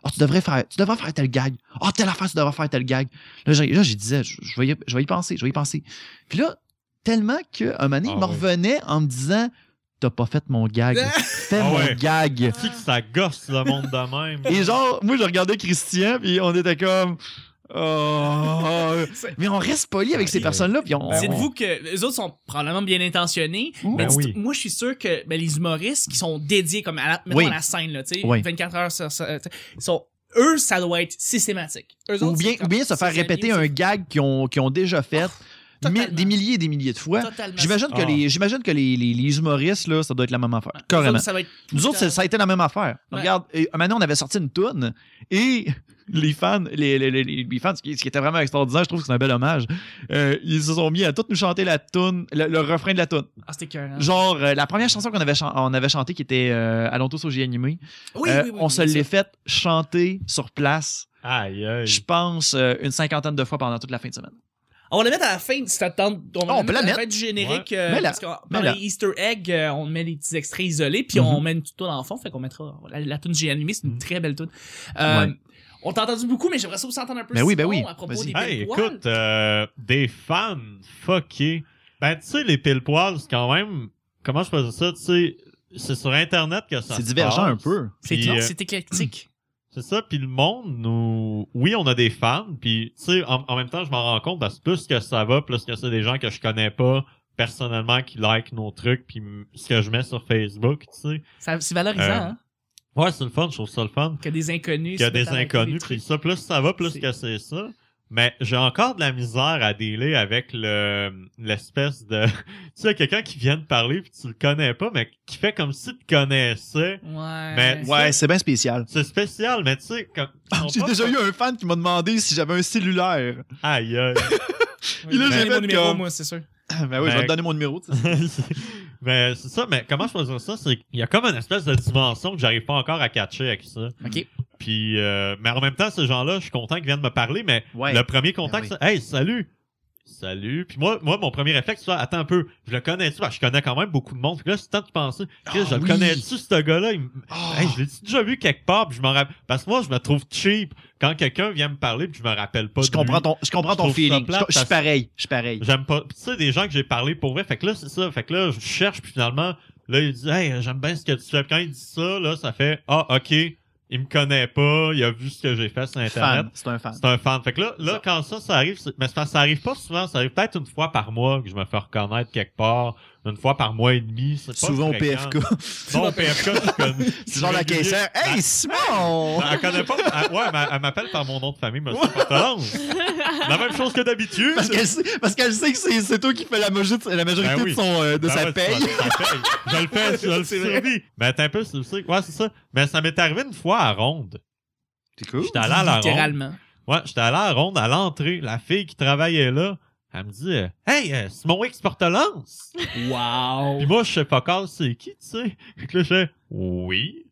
Ah, tu devrais faire, tu devrais faire tel gag. Ah, telle affaire, tu devrais faire tel gag. Là, j'ai- là, j'ai disais, je, je vais y, je vais y penser, je vais y penser. Puis là, tellement qu'à un moment donné, Ah il me ouais. revenait en me disant, t'as pas fait mon gag. [LAUGHS] Fais Ah mon ouais. gag. Tu sais que ça gosse le monde de même. Et genre, moi, je regardais Christian, puis on était comme. Oh. C'est- Mais on reste poli avec ces personnes-là, puis on. Dites-vous que les autres sont probablement bien intentionnés, Ouh. mais Ben oui. moi je suis sûr que ben, les humoristes qui sont dédiés comme à la, Oui. à la scène là, tu sais, Oui. 24 heures sur, sont eux ça doit être systématique. Eux Ou bien, c'est ou bien se faire répéter un gag qu'ils ont, qu'ils ont déjà fait Oh, mi- totalement. des milliers et des milliers de fois. J'imagine que, Ah. les, j'imagine que les, les, les humoristes, là, ça doit être la même affaire. Carrément. autres, ça va être tout Nous autres, ça, ça a été la même affaire. Ouais. Regarde, et, maintenant, on avait sorti une toune et [LAUGHS] les fans, les, les, les, les fans, ce qui, ce qui était vraiment extraordinaire, je trouve que c'est un bel hommage, euh, ils se sont mis à tous nous chanter la toune, le, le refrain de la toune. Ah, c'était cœur. Genre, euh, la première chanson qu'on avait, chan- on avait chantée qui était euh, Allons tous au J animé, Oui, euh, oui, oui, on oui, se l'est fait chanter sur place, Aïe, aïe. je pense, euh, une cinquantaine de fois pendant toute la fin de semaine. On va la mettre à la fin si t'attends. On, va on peut la à mettre. fin du générique. euh, Mets-la. parce que dans les Easter eggs, euh, on met des petits extraits isolés, puis on Mhm. met une toute dans le fond. Fait qu'on mettra la, la tune j'ai animé, c'est une très belle tune. Euh, Ouais. On t'a entendu beaucoup, mais j'aimerais ça aussi entendre un peu. Ben oui, ben oui. À propos des Hey, écoute, euh, des fans fuckés. Ben, tu sais, les pile poils, c'est quand même. Comment je peux dire ça? Tu sais, c'est sur Internet que ça C'est se divergent passe. un peu. Euh, c'est éclectique. C'est ça, puis le monde, nous... Oui, on a des fans, puis tu sais, en, en même temps, je m'en rends compte, parce que plus que ça va, plus que c'est des gens que je connais pas personnellement qui like nos trucs, puis ce que je mets sur Facebook, tu sais. Ça- C'est valorisant, Euh, hein? Ouais, c'est le fun, je trouve ça le fun. Que des inconnus. Qu'il y a se des inconnus, puis ça, plus ça va, plus que c'est ça. Mais j'ai encore de la misère à dealer avec le l'espèce de... [LAUGHS] tu sais, quelqu'un qui vient de parler, puis tu le connais pas, mais qui fait comme si tu connaissais. Ouais. Mais- Ouais, c'est bien spécial. C'est spécial, mais tu sais... sont [LAUGHS] J'ai pas- déjà eu un fan qui m'a demandé si j'avais un cellulaire. Aïe, aïe. [LAUGHS] Il a jamais mon numéro, comme- moi, c'est sûr. ben oui, je vais te donner mon numéro. tu sais. mais c'est ça, mais comment je peux dire ça? C'est qu'il y a comme une espèce de dimension que j'arrive pas encore à catcher avec ça. OK. Puis, euh, mais en même temps, ces gens-là, je suis content qu'ils viennent me parler, mais Ouais. le premier contact, Ben c'est Hey, salut! Salut. Puis moi, moi, mon premier réflexe, c'est attends un peu, je le connais-tu? Parce que je connais quand même beaucoup de monde. Que là, c'est temps de penser, Ah je le oui. connais-tu, ce gars-là? Me- Oh. Hey, je l'ai déjà vu quelque part, puis je m'en rappelle. Parce que moi, je me trouve cheap quand quelqu'un vient me parler, puis je me rappelle pas je de comprends lui. ton, je comprends Je ton feeling. plate Je- Je suis pareil. Je suis pareil. J'aime pas. Tu sais, des gens que j'ai parlé pour vrai. Fait que là, c'est ça. Fait que là, je cherche, puis finalement, là, il dit, hey, j'aime bien ce que tu fais. Puis quand il dit ça, là, ça fait, ah, ok, il me connaît pas, il a vu ce que j'ai fait sur Internet. C'est un fan. C'est un fan. Fait que là, là Ça. quand ça, ça arrive, mais que ça arrive pas souvent. Ça arrive peut-être une fois par mois que je me fais reconnaître quelque part. Une fois par mois et demi. C'est Souvent au. PFK. Non, au PFK. [LAUGHS] C'est genre la caissière. Hey, Simon! [LAUGHS] elle connaît pas. elle- ouais, mais elle m'appelle par mon nom de famille, Monsieur Portelance. La même chose que d'habitude. Parce qu'elle sait, parce qu'elle sait que c'est, c'est toi qui fais la majorité, la majorité Ben oui. de, son, euh, de Ben sa ouais, paye. c'est. Je le fais, je le [LAUGHS] C'est survis. Mais t'es un peu, c'est c'est- ouais, c'est ça. Mais ça m'est arrivé une fois à Ronde. C'est cool. J'étais allé à la Ronde. Littéralement. Ouais, j'étais allé à la Ronde à l'entrée. La fille qui travaillait là, elle me dit, euh, Hey, euh, c'est mon ex portelance. Wow. Puis moi, je sais pas encore c'est qui, tu sais. Fait que là, je fais, oui.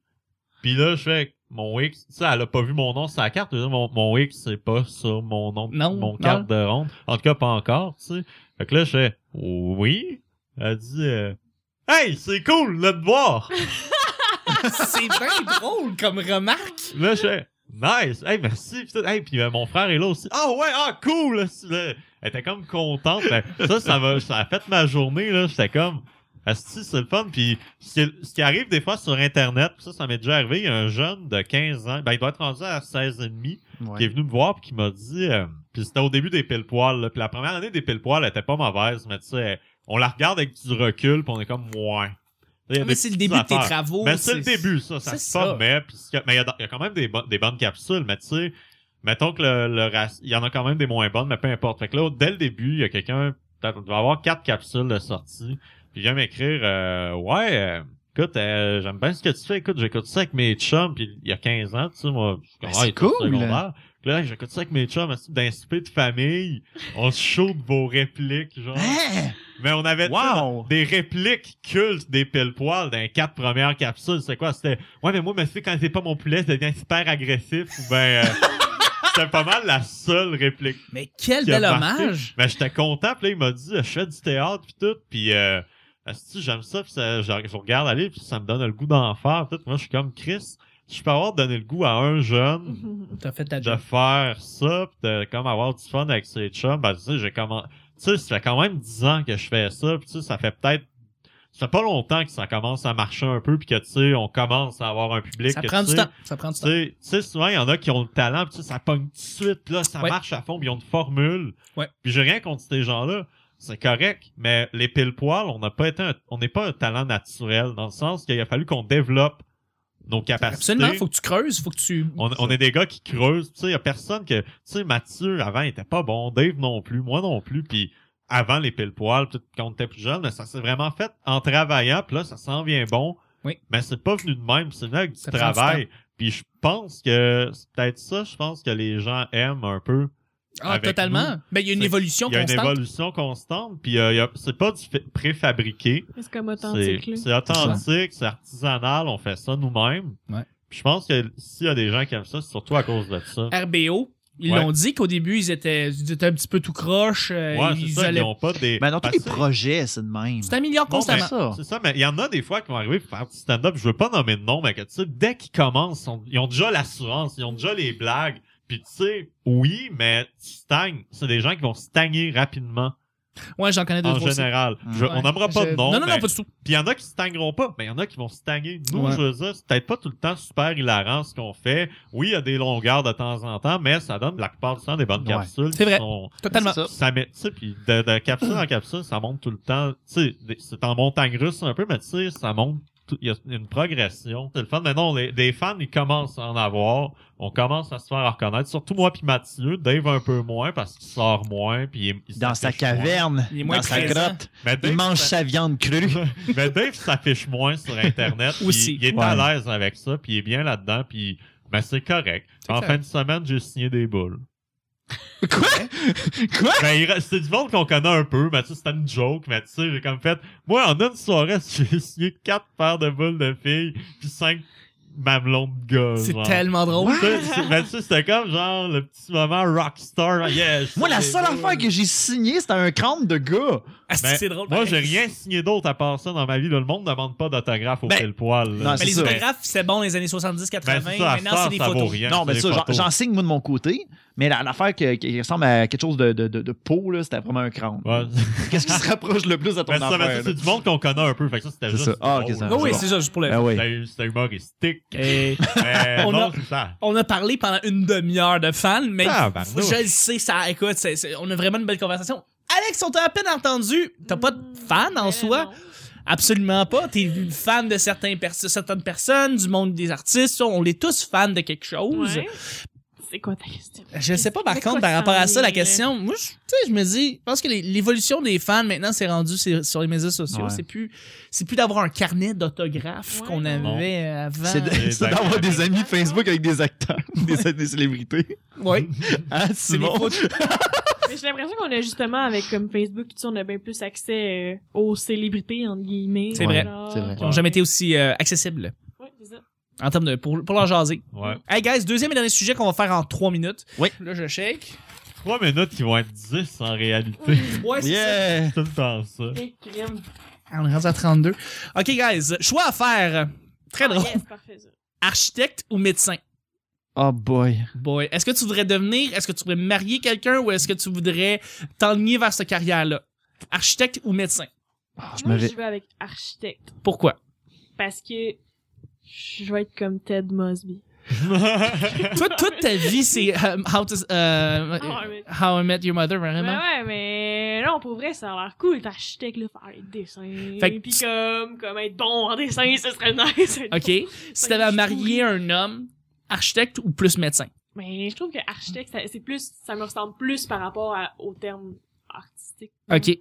Puis là, je fais, mon X, tu sais, elle a pas vu mon nom sur sa carte. Je veux dire, Mon, mon X, c'est pas sur mon nom, Non, mon non. carte de ronde. En tout cas, pas encore, tu sais. Fait que là, je fais, oui. Elle dit, euh, hey, c'est cool, de te voir. C'est bien drôle comme remarque. Là, je fais, nice. Hey, merci. Tout. hey, puis euh, mon frère est là aussi. Ah ouais, ah cool. là, là. Elle était comme contente. Ben, ça, ça m'a, ça a fait ma journée, là. J'étais comme, Asti, c'est le fun. Puis ce qui, arrive des fois sur Internet, ça, ça m'est déjà arrivé. Il y a un jeune de 15 ans, ben, il doit être rendu à 16 et demi, qui est venu me voir puis qui m'a dit, euh, Puis c'était au début des pile poils. Puis la première année des pile poils, elle était pas mauvaise, mais tu sais, on la regarde avec du recul, puis on est comme ouais. Il y a Mais c'est le début de tes travaux. Mais c'est le début, ça. Ça se ça. pas, mais, il y, a- il y a quand même des, des bonnes capsules, mais tu sais, mettons que le, le il y en a quand même des moins bonnes, mais peu importe. Fait que là, dès le début, il y a quelqu'un, peut-être, doit avoir quatre capsules de sortie, puis il vient m'écrire, euh, ouais, euh, écoute, euh, j'aime bien ce que tu fais, écoute, j'écoute ça avec mes chums, puis il y a 15 ans, tu sais, moi, je Ben, c'est cool. Puis là, j'écoute ça avec mes chums, c'est d'un souper de famille, on se de vos répliques, genre. Hein? Mais on avait Wow! des répliques cultes des pile poils dans les quatre premières capsules. C'est quoi? C'était Ouais, mais moi, monsieur, quand c'est pas mon poulet, ça devient super agressif ou ben euh, [LAUGHS] C'était pas mal la seule réplique. Mais quel bel hommage. Mais j'étais content, puis là, il m'a dit je fais du théâtre puis tout, puis euh, j'aime ça, puis ça, je, je regarde aller, puis ça me donne le goût d'en faire. Tout. Moi, je suis comme Chris. Je peux avoir donné le goût à un jeune [LAUGHS] fait ta de job. faire ça pis de comme avoir du fun avec ses chums ben tu sais j'ai comment tu sais ça fait quand même 10 ans que je fais ça pis tu sais ça fait peut-être ça fait pas longtemps que ça commence à marcher un peu puis que tu sais on commence à avoir un public Ça que, prend du temps. Ça prend du temps. tu sais, souvent, il y en a qui ont le talent, sais, ça pogne tout de suite, puis là, ça Ouais. marche à fond, puis ils ont une formule. Ouais. Puis j'ai rien contre ces gens-là. C'est correct, mais les pile poils, on n'a pas été un- on n'est pas un talent naturel, dans le sens qu'il a fallu qu'on développe nos capacités. Absolument, faut que tu creuses, faut que tu. On, on est des gars qui creusent. Tu sais, y a personne que. Tu sais, Mathieu, avant, il était pas bon. Dave non plus. Moi non plus. Puis avant les pile poils, quand on était plus jeune, mais ça s'est vraiment fait en travaillant. Puis là, ça s'en vient bon. Oui. Mais c'est pas venu de même. C'est venu avec du Ça travail. Puis je pense que c'est peut-être ça. Je pense que les gens aiment un peu. Ah, totalement. nous. Ben, il y a une évolution Il y a une constante. évolution constante. Puis euh, c'est pas du préfabriqué. C'est comme authentique, là. c'est authentique, c'est artisanal. On fait ça nous-mêmes. Ouais. Puis je pense que s'il y a des gens qui aiment ça, c'est surtout à cause de ça. RBO, ils Ouais. l'ont dit qu'au début, ils étaient, ils étaient un petit peu tout croche. euh, Ouais, ils c'est ça, allaient- ils ont pas des. Ben, dans tous les projets, c'est de même. Tu t'améliores Bon, constamment. ben, ça. C'est ça, mais il y en a des fois qui vont arriver pour faire du stand-up. Je veux pas nommer de nom, mais que tu sais, dès qu'ils commencent, on- ils ont déjà l'assurance, ils ont déjà les blagues. Puis tu sais, oui, mais tu stagnes. C'est des gens qui vont stagner rapidement Ouais, j'en connais deux en trois général. Je- Ouais. On nommera pas Je- de nom. Non, non, non, pas du tout. Puis il y en a qui stagneront pas, mais il y en a qui vont stagner. Nous, Ouais. je veux dire, c'est peut-être pas tout le temps super hilarant ce qu'on fait. Oui, il y a des longueurs de temps en temps, mais ça donne la plupart du temps des bonnes Ouais. capsules. C'est vrai. sont- Totalement. Ça. ça met, tu sais, puis de, de capsule en capsule, ça monte tout le temps. Tu sais, c'est en montagne russe un peu, mais tu sais, ça monte. Il y a une progression. C'est le fun. Mais non, les, des fans, ils commencent à en avoir. On commence à se faire reconnaître. Surtout moi puis Mathieu. Dave un peu moins parce qu'il sort moins. Puis il, il Dans sa moins. caverne, Il est moins dans sa grotte, Mais Dave, il mange sa viande crue. [LAUGHS] mais Dave s'affiche moins sur Internet. [LAUGHS] Aussi. Il est Ouais. à l'aise avec ça. Puis il est bien là-dedans. Puis ben, c'est correct. En fin de semaine, j'ai signé des boules. Quoi? Quoi? Ben, c'est du monde qu'on connaît un peu, mais tu sais, c'était une joke, mais tu sais, j'ai comme fait, moi, en une soirée, [LAUGHS] j'ai signé quatre paires de boules de filles, puis cinq mamelons de gars, C'est tellement drôle. Mais tu sais, c'était comme genre le petit moment rockstar. Yeah, je Moi, la seule affaire que j'ai signé, c'était un crâne de gars. Ah, Ben, c'est drôle. Moi, pareil. j'ai rien signé d'autre à part ça dans ma vie. là. Le monde ne demande pas d'autographe au Ben, pile poil. là. non, Mais c'est les ça. autographes, c'est bon dans les années 70-80. Ben, c'est ça, à Maintenant, c'est des ça photos. rien. non, mais ça, j'en- signe, moi, de mon côté. Mais la- l'affaire qui, qui ressemble à quelque chose de, de, de, de peau, là, c'était vraiment un crâne. Ouais. [LAUGHS] Qu'est-ce qui se rapproche le plus de ton affaire? c'est du monde qu'on connaît un peu. Fait que ça, c'était C'est juste. ça. Ah, ok, drôle. ça- Oh, oui, c'est ça, juste pour le. Ah oui. C'était humoristique. [LAUGHS] Et Mais [LAUGHS] On non, a- parlé pendant une demi-heure de fans, mais Ah, je le sais, ça, écoute, on a vraiment une belle conversation. Alex, on t'a à peine entendu. T'as pas de fan en Mais soi? non. Absolument pas. T'es fan de certains pers- certaines personnes, du monde des artistes. On est tous fans de quelque chose. Ouais. C'est quoi ta question? Je sais pas, par De contre, par rapport à ça, la question, moi, je- tu sais, je me dis, je pense que l'évolution des fans, maintenant, c'est rendu sur, les médias sociaux. Ouais. C'est plus, c'est plus d'avoir un carnet d'autographes Ouais, qu'on non. avait avant. C'est de- d'avoir des amis Facebook avec des acteurs, [LAUGHS] des, des célébrités. Ouais. [LAUGHS] Hein, C'est. [LAUGHS] Mais j'ai l'impression qu'on a justement, avec comme Facebook, tout ça, on a bien plus accès euh, aux célébrités, entre guillemets. C'est vrai, c'est vrai. Qui ont jamais été aussi euh, accessibles Ouais, c'est ça. En termes de, pour, pour leur jaser. Ouais. Hey guys, deuxième et dernier sujet qu'on va faire en trois minutes. Oui. Là, je shake. Trois minutes qui vont être 10 en réalité. Ouais, c'est. Yeah! Tout le temps ça. Ah, On est rendu à 32. OK, guys, choix à faire. Très drôle. Yes, parfait, ça. Architecte ou médecin? Oh boy. Boy, est-ce que tu voudrais devenir, est-ce que tu voudrais marier quelqu'un ou est-ce que tu voudrais t'enligner vers cette carrière-là? Architecte ou médecin? Ah, je Moi, je vais avec architecte. Pourquoi? Parce que je vais être comme Ted Mosby. [LAUGHS] Toi, toute ta vie, c'est euh, how, to, mais- how I Met Your Mother, Ben vraiment. ouais, mais non, pour vrai, ça a l'air cool, t'architecte, là, faire des dessins. Fait que Pis tu- comme, comme être bon en dessin, ce serait nice. [LAUGHS] OK. Si t'avais à marier un homme, architecte ou plus médecin? Mais je trouve que architecte, ça- c'est plus, ça me ressemble plus par rapport à- au terme artistique. OK.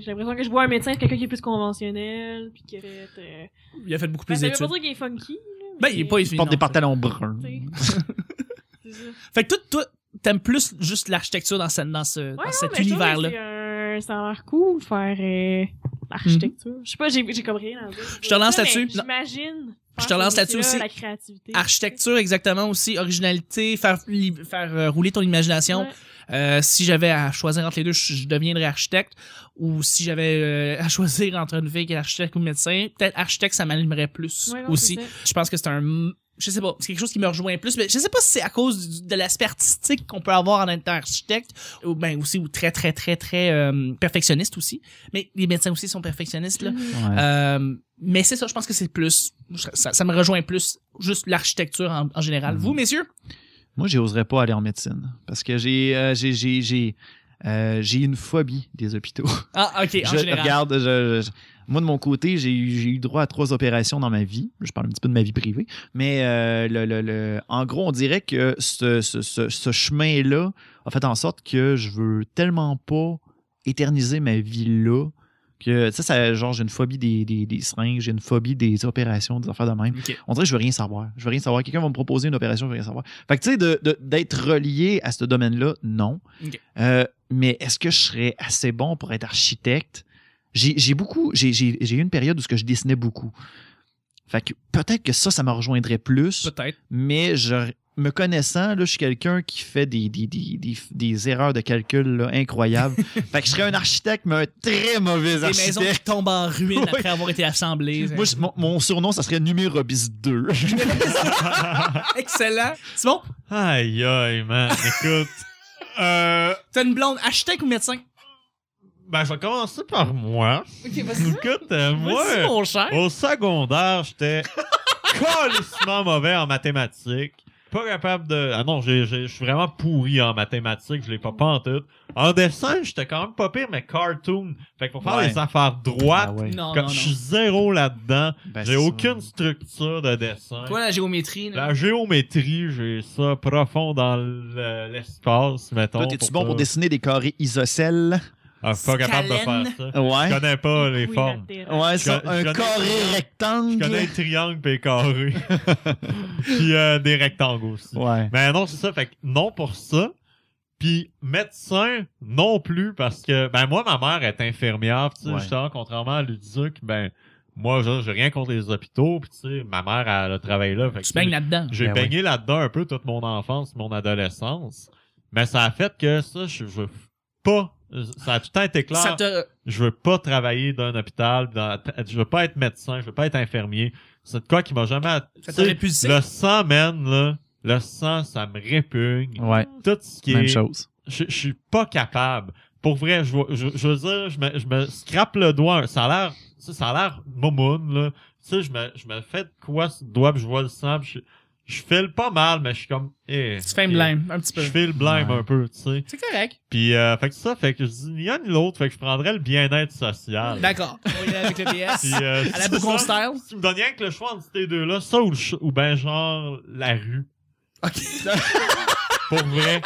J'ai l'impression que je vois un médecin, quelqu'un qui est plus conventionnel, puis qui aurait été... Euh... Il a fait beaucoup Ben, plus ça veut pas d'études. dire qu'il est funky, là, Ben, il est pas Il porte des pantalons bruns. Tu [LAUGHS] C'est ça. Fait que toi, toi, t'aimes plus juste l'architecture dans, ce- dans, ce, Ouais, dans non, cet univers-là. c'est un- Ça a l'air cool de faire euh, l'architecture. Je sais pas, j'ai comme rien. Je te Mais là-dessus. J'imagine. Je te relance ce là-dessus aussi. La créativité. Architecture, exactement aussi. Originalité, faire, faire euh, rouler ton imagination. Ouais. Euh, si j'avais à choisir entre les deux, je, je deviendrais architecte. Ou si j'avais euh, à choisir entre une fille qui est architecte ou médecin, peut-être architecte, ça m'animerait plus Ouais, non, aussi. Je pense que c'est un... Je sais pas, c'est quelque chose qui me rejoint plus, mais je sais pas si c'est à cause du- de l'aspect artistique qu'on peut avoir en étant architecte, ou ben aussi, ou très, très, très, très euh, perfectionniste aussi. Mais les médecins aussi sont perfectionnistes, là. Mhm. Ouais. Euh, mais c'est ça, je pense que c'est plus, ça, ça me rejoint plus, juste l'architecture en, en général. Mhm. Vous, messieurs? Moi, j'oserais pas aller en médecine parce que j'ai euh, j'ai j'ai j'ai euh, j'ai une phobie des hôpitaux. [LAUGHS] Ah, ok, en je général. regarde, je, je- moi de mon côté, j'ai eu j'ai eu droit à trois opérations dans ma vie. Je parle un petit peu de ma vie privée, mais euh, le, le, le- en gros, on dirait que ce, ce, ce, ce chemin-là a fait en sorte que je veux tellement pas éterniser ma vie là que ça, ça genre j'ai une phobie des, des, des seringues, j'ai une phobie des opérations, des affaires de même. On dirait que je veux rien savoir. Je veux rien savoir. Quelqu'un va me proposer une opération, je veux rien savoir. Fait que tu sais, d'être relié à ce domaine-là, non. Euh, mais est-ce que je serais assez bon pour être architecte? J'ai beaucoup, j'ai eu une période où ce que je dessinais beaucoup. Fait que peut-être que ça, ça me rejoindrait plus, Peut-être. mais je, me connaissant, là, je suis quelqu'un qui fait des, des, des, des, des erreurs de calcul là, incroyables. [LAUGHS] fait que je serais un architecte, mais un très mauvais Des maisons qui architecte. tombent en ruine [LAUGHS] Oui. après avoir été assemblées. Moi, je- mon, mon surnom, ça serait Numérobis [LAUGHS] 2. Excellent. C'est bon? Aïe, aïe, man. Écoute. Euh, T'as une blonde architecte ou médecin? ben, je vais commencer par moi. Ok, vas-y. Écoute, euh, moi, mon cher. au secondaire, j'étais colissement mauvais en mathématiques. Pas capable de... Ah non, j'ai- j'ai- je suis vraiment pourri en mathématiques. Je l'ai pas pas en tout. En dessin, j'étais quand même pas pire, mais cartoon. Fait que pour faire Ouais. les affaires droites, Ah ouais. Non, comme non, je suis zéro là-dedans. Ben, j'ai aucune structure de dessin. Toi, la géométrie, là. La géométrie, j'ai ça profond dans le- l'espace, mettons. Toi, t'es-tu bon ça. pour dessiner des carrés isocèles? Ah, je suis pas capable de faire ça. Je Ouais. connais pas les Oui, formes. Ouais, Je ça, connais- je un connais- carré Je rectangle. connais les triangles pis les carrés. [LAUGHS] Puis euh, des rectangles aussi. Ouais. Mais non, c'est ça. Fait que non pour ça. Puis médecin, non plus, parce que ben moi, ma mère est infirmière. Tu sais, Ouais. contrairement à Luduc, ben moi, je- j'ai rien contre les hôpitaux. Puis tu sais, ma mère, elle a travaillé là. Fait Tu baignes là-dedans. J'ai Ben baigné là-dedans un peu toute mon enfance, mon adolescence. Mais ça a fait que ça, je veux pas. Ça a tout le temps été clair. Ça te... Je veux pas travailler dans un hôpital. Dans, je veux pas être médecin. Je veux pas être infirmier. C'est de quoi qui m'a jamais. Ça? Le sang, man, là. Le sang, ça me répugne. Ouais. Tout ce qui Même est. chose. Je, je suis pas capable. Pour vrai, je, vois- je, je veux dire, je me, je me scrape le doigt. Ça a l'air, ça, a l'air momoun, là. Tu sais, je me, je me fais de quoi ce doigt, puis je vois le sang, puis je, je file pas mal, mais je suis comme, eh. Tu fais un ok. blême, un petit peu. Je file blême Ouais. un peu, tu sais. C'est correct. Puis, euh, fait que ça, fait que je dis ni un ni l'autre, fait que je prendrais le bien-être social. D'accord. [LAUGHS] Avec le. Puis, euh, À la Bougon ça. style. Tu me donnes rien que le choix entre ces deux-là, ça ou, le ch- ou ben genre la rue. OK. [LAUGHS] Pour vrai.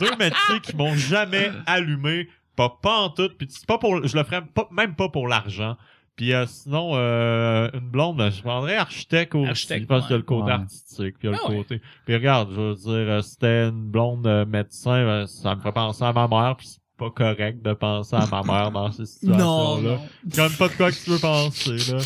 Deux métiers qui m'ont jamais allumé. Pas, pas en tout. Puis c'est pas pour, je le ferais pas, même pas pour l'argent. Puis euh, sinon, euh, une blonde, ben, je prendrais architecte aussi. Architecte, parce qu'il y a le côté ouais. artistique. Puis il y a Ah le ouais. côté. Puis regarde, je veux dire, euh, si c'était une blonde euh, médecin, ben, ça me fait penser à ma mère. Puis c'est pas correct de penser à ma mère dans ces [LAUGHS] Non, situations-là. non. Comme pas de quoi que tu veux penser, là.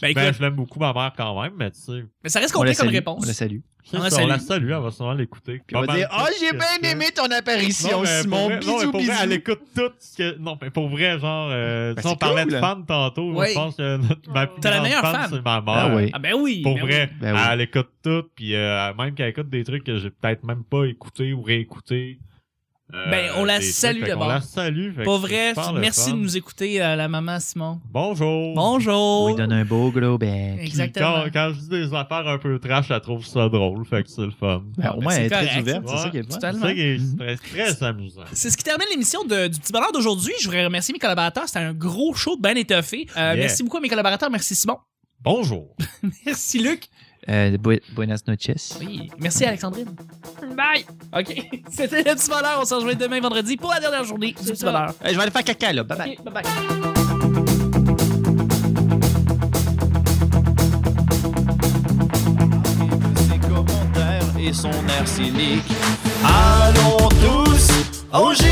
Ben, Ben, écoute, je l'aime beaucoup ma mère quand même, mais tu sais. mais ça reste complet comme réponse. On la salue. C'est On la ça, on la salue. elle va sûrement l'écouter. Puis on va dire Ah, tout j'ai bien aimé ton apparition, Non, mais pour Simon. vrai- non, Bisous, mais pour vrai, elle écoute tout ce que. Non, mais pour vrai, genre, euh, Ben, si on parlait cool. de fan tantôt, Oui. je pense que notre, ma plus T'as la meilleure fan, c'est ma mère. Ah oui. Ah ben oui. Pour ben vrai, oui. Ben oui. elle écoute tout, puis euh, même qu'elle écoute des trucs que j'ai peut-être même pas écouté ou réécouté. Euh, Ben, on la salue d'abord. la salue. Pas vrai, merci de nous écouter, euh, la maman Simon. Bonjour. On Bonjour. lui donne un beau gros bec. Exactement. Quand, quand je dis des affaires un peu trash, elle trouve ça drôle. Fait que c'est le fun. Ben, au ben, moins, c'est elle est très ouverte, c'est ça qui est fun. C'est Totalement. ça qui est Mhm. très, très amusant. C'est ce qui termine l'émission de- du petit bonheur d'aujourd'hui. Je voudrais remercier mes collaborateurs. C'était un gros show bien étoffé. Euh, Yeah. Merci beaucoup à mes collaborateurs. Merci Simon. Bonjour. [LAUGHS] Merci Luc. Euh, bu- buenas noches. Oui. Merci Alexandrine. Bye! OK. [LAUGHS] C'était le petit bonheur. On se rejoint demain vendredi pour la dernière journée du petit bonheur. Euh, je vais aller faire caca, là. Bye bye. OK, bye bye. ses commentaires et son air cynique. Allons tous au G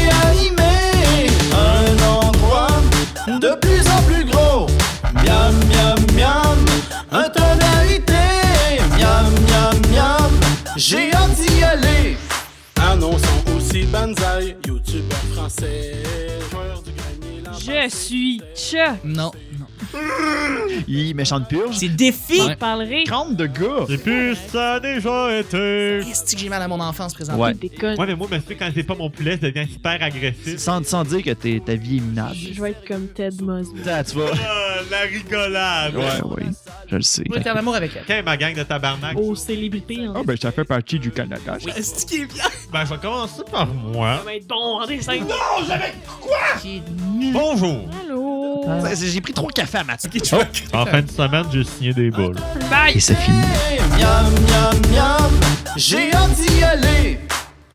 j'ai hâte d'y aller. Annonçons aussi Banzai, youtubeur français, joueur du grenier. la Je suis Chuck. Non, non. Il méchante purge. C'est défi. Je parlerai. 30 de gars. Et puis, ça a déjà été. Est-ce que j'ai mal à mon enfance présentement? Ouais. Déconne. Ouais, mais moi, mais c'est quand c'est pas mon poulet, ça devient super agressif. Sans, sans dire que t'es- ta vie est minable. Je vais être comme Ted Mosby. Ah, tu vois. Ah, la rigolade. Ouais, oui. Je le sais. Je vais être en amour avec elle. Quand ma gang de tabarnak? Aux célébrités, Ah, ben, ça fait partie du Canada. Oui, est-ce qui est bien? Ben, je vais commencer par moi. Ça va être bon en dessin. Qui est nul. Bonjour. Allô? Ah, J'ai pris trop de café à matin. [LAUGHS] En fin de semaine, j'ai signé des boules. Bye! Et ça finit. Miam, miam, miam, j'ai hâte d'y aller.